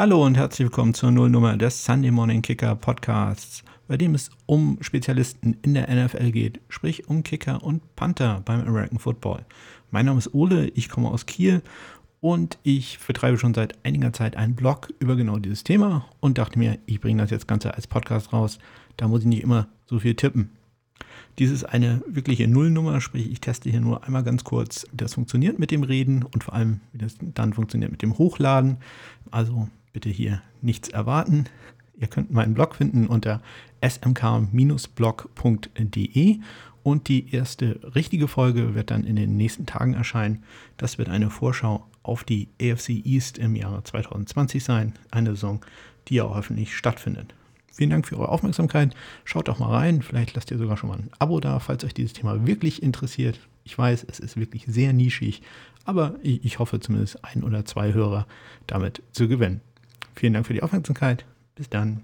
Hallo und herzlich willkommen zur Nullnummer des Sunday Morning Kicker Podcasts, bei dem es um Spezialisten in der NFL geht, sprich um Kicker und Panther beim American Football. Mein Name ist Ole, ich komme aus Kiel und ich vertreibe schon seit einiger Zeit einen Blog über genau dieses Thema und dachte mir, ich bringe das jetzt Ganze als Podcast raus. Da muss ich nicht immer so viel tippen. Dies ist eine wirkliche Nullnummer, sprich ich teste hier nur einmal ganz kurz, wie das funktioniert mit dem Reden und vor allem, wie das dann funktioniert mit dem Hochladen. Also bitte hier nichts erwarten. Ihr könnt meinen Blog finden unter smk-blog.de und die erste richtige Folge wird dann in den nächsten Tagen erscheinen. Das wird eine Vorschau auf die AFC East im Jahre 2020 sein, eine Saison, die ja hoffentlich stattfindet. Vielen Dank für eure Aufmerksamkeit. Schaut doch mal rein. Vielleicht lasst ihr sogar schon mal ein Abo da, falls euch dieses Thema wirklich interessiert. Ich weiß, es ist wirklich sehr nischig, aber ich, hoffe zumindest ein oder zwei Hörer damit zu gewinnen. Vielen Dank für die Aufmerksamkeit. Bis dann.